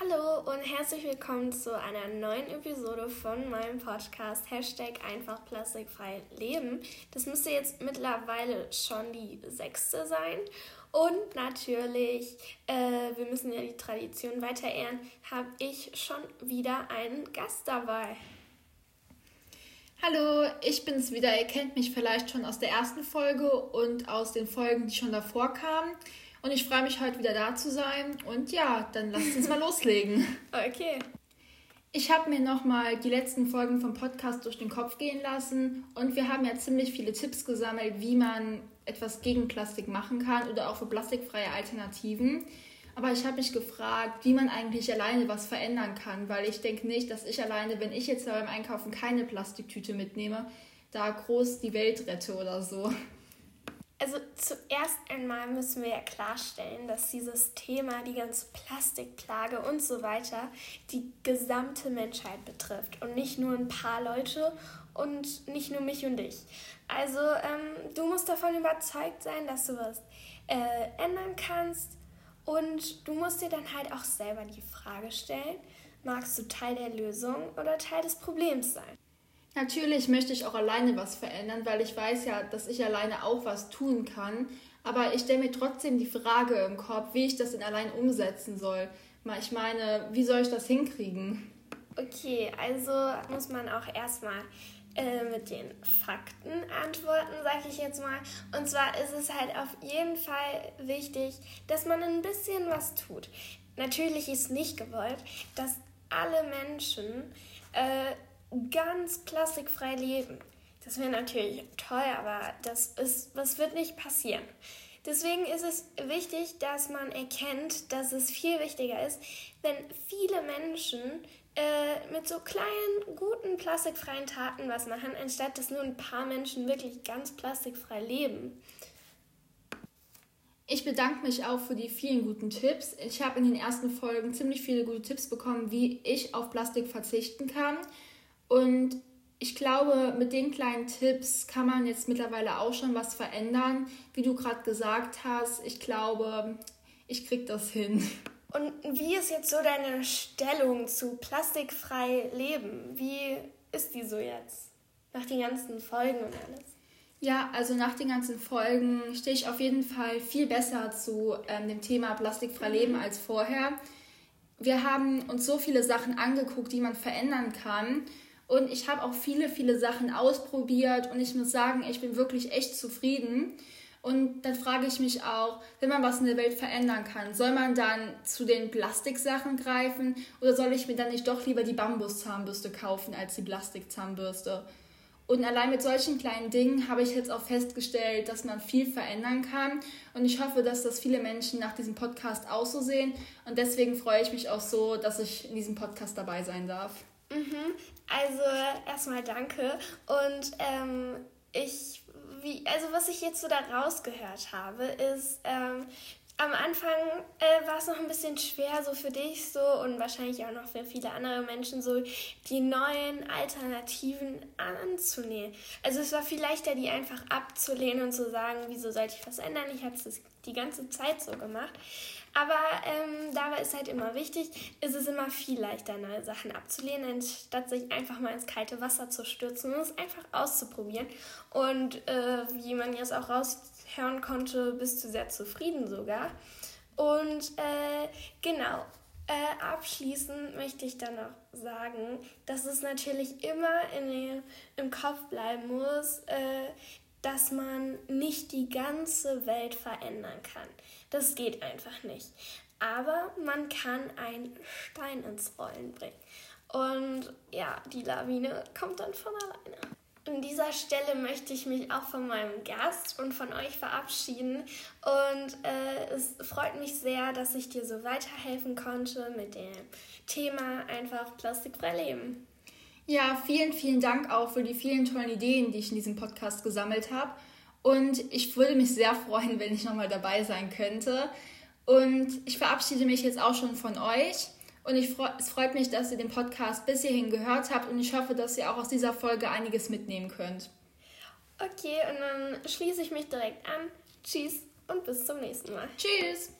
Hallo und herzlich willkommen zu einer neuen Episode von meinem Podcast Hashtag einfach plastikfrei leben. Das müsste jetzt mittlerweile schon die sechste sein. Und natürlich, äh, wir müssen ja die Tradition weiter ehren, habe ich schon wieder einen Gast dabei. Hallo, ich bin's wieder. Ihr kennt mich vielleicht schon aus der ersten Folge und aus den Folgen, die schon davor kamen. Und ich freue mich heute wieder da zu sein. Und ja, dann lasst uns mal loslegen. Okay. Ich habe mir nochmal die letzten Folgen vom Podcast durch den Kopf gehen lassen und wir haben ja ziemlich viele Tipps gesammelt, wie man etwas gegen Plastik machen kann oder auch für plastikfreie Alternativen. Aber ich habe mich gefragt, wie man eigentlich alleine was verändern kann, weil ich denke nicht, dass ich alleine, wenn ich jetzt beim Einkaufen keine Plastiktüte mitnehme, da groß die Welt rette oder so. Also zuerst einmal müssen wir ja klarstellen, dass dieses Thema, die ganze Plastikplage und so weiter, die gesamte Menschheit betrifft und nicht nur ein paar Leute und nicht nur mich und dich. Also ähm, du musst davon überzeugt sein, dass du was äh, ändern kannst und du musst dir dann halt auch selber die Frage stellen, magst du Teil der Lösung oder Teil des Problems sein? Natürlich möchte ich auch alleine was verändern, weil ich weiß ja, dass ich alleine auch was tun kann. Aber ich stelle mir trotzdem die Frage im Kopf, wie ich das denn allein umsetzen soll. Ich meine, wie soll ich das hinkriegen? Okay, also muss man auch erstmal äh, mit den Fakten antworten, sag ich jetzt mal. Und zwar ist es halt auf jeden Fall wichtig, dass man ein bisschen was tut. Natürlich ist nicht gewollt, dass alle Menschen äh, ganz plastikfrei leben. Das wäre natürlich toll, aber das, ist, das wird nicht passieren. Deswegen ist es wichtig, dass man erkennt, dass es viel wichtiger ist, wenn viele Menschen äh, mit so kleinen, guten, plastikfreien Taten was machen, anstatt dass nur ein paar Menschen wirklich ganz plastikfrei leben. Ich bedanke mich auch für die vielen guten Tipps. Ich habe in den ersten Folgen ziemlich viele gute Tipps bekommen, wie ich auf Plastik verzichten kann. Und ich glaube, mit den kleinen Tipps kann man jetzt mittlerweile auch schon was verändern. Wie du gerade gesagt hast, ich glaube, ich krieg das hin. Und wie ist jetzt so deine Stellung zu plastikfrei leben? Wie ist die so jetzt? Nach den ganzen Folgen und alles? Ja, also nach den ganzen Folgen stehe ich auf jeden Fall viel besser zu ähm, dem Thema plastikfrei leben mhm. als vorher. Wir haben uns so viele Sachen angeguckt, die man verändern kann. Und ich habe auch viele, viele Sachen ausprobiert und ich muss sagen, ich bin wirklich echt zufrieden. Und dann frage ich mich auch, wenn man was in der Welt verändern kann, soll man dann zu den Plastiksachen greifen oder soll ich mir dann nicht doch lieber die Bambuszahnbürste kaufen als die Plastikzahnbürste? Und allein mit solchen kleinen Dingen habe ich jetzt auch festgestellt, dass man viel verändern kann. Und ich hoffe, dass das viele Menschen nach diesem Podcast auch so sehen. Und deswegen freue ich mich auch so, dass ich in diesem Podcast dabei sein darf. Mhm. Also erstmal danke. Und ähm, ich, wie, also was ich jetzt so da rausgehört habe, ist, ähm, am Anfang äh, war es noch ein bisschen schwer so für dich so und wahrscheinlich auch noch für viele andere Menschen so die neuen Alternativen anzunehmen. Also es war viel leichter, die einfach abzulehnen und zu sagen, wieso sollte ich was ändern? Ich habe es die ganze Zeit so gemacht. Aber ähm, dabei ist halt immer wichtig, ist es immer viel leichter, neue Sachen abzulehnen, anstatt sich einfach mal ins kalte Wasser zu stürzen und es einfach auszuprobieren. Und äh, wie man jetzt auch raushören konnte, bist du sehr zufrieden sogar. Und äh, genau, äh, abschließend möchte ich dann noch sagen, dass es natürlich immer in im Kopf bleiben muss, äh, dass man nicht die ganze Welt verändern kann. Das geht einfach nicht. Aber man kann einen Stein ins Rollen bringen. Und ja, die Lawine kommt dann von alleine. An dieser Stelle möchte ich mich auch von meinem Gast und von euch verabschieden. Und äh, es freut mich sehr, dass ich dir so weiterhelfen konnte mit dem Thema einfach plastikfrei leben. Ja, vielen, vielen Dank auch für die vielen tollen Ideen, die ich in diesem Podcast gesammelt habe. Und ich würde mich sehr freuen, wenn ich nochmal dabei sein könnte. Und ich verabschiede mich jetzt auch schon von euch. Und ich freu, es freut mich, dass ihr den Podcast bis hierhin gehört habt. Und ich hoffe, dass ihr auch aus dieser Folge einiges mitnehmen könnt. Okay, und dann schließe ich mich direkt an. Tschüss und bis zum nächsten Mal. Tschüss.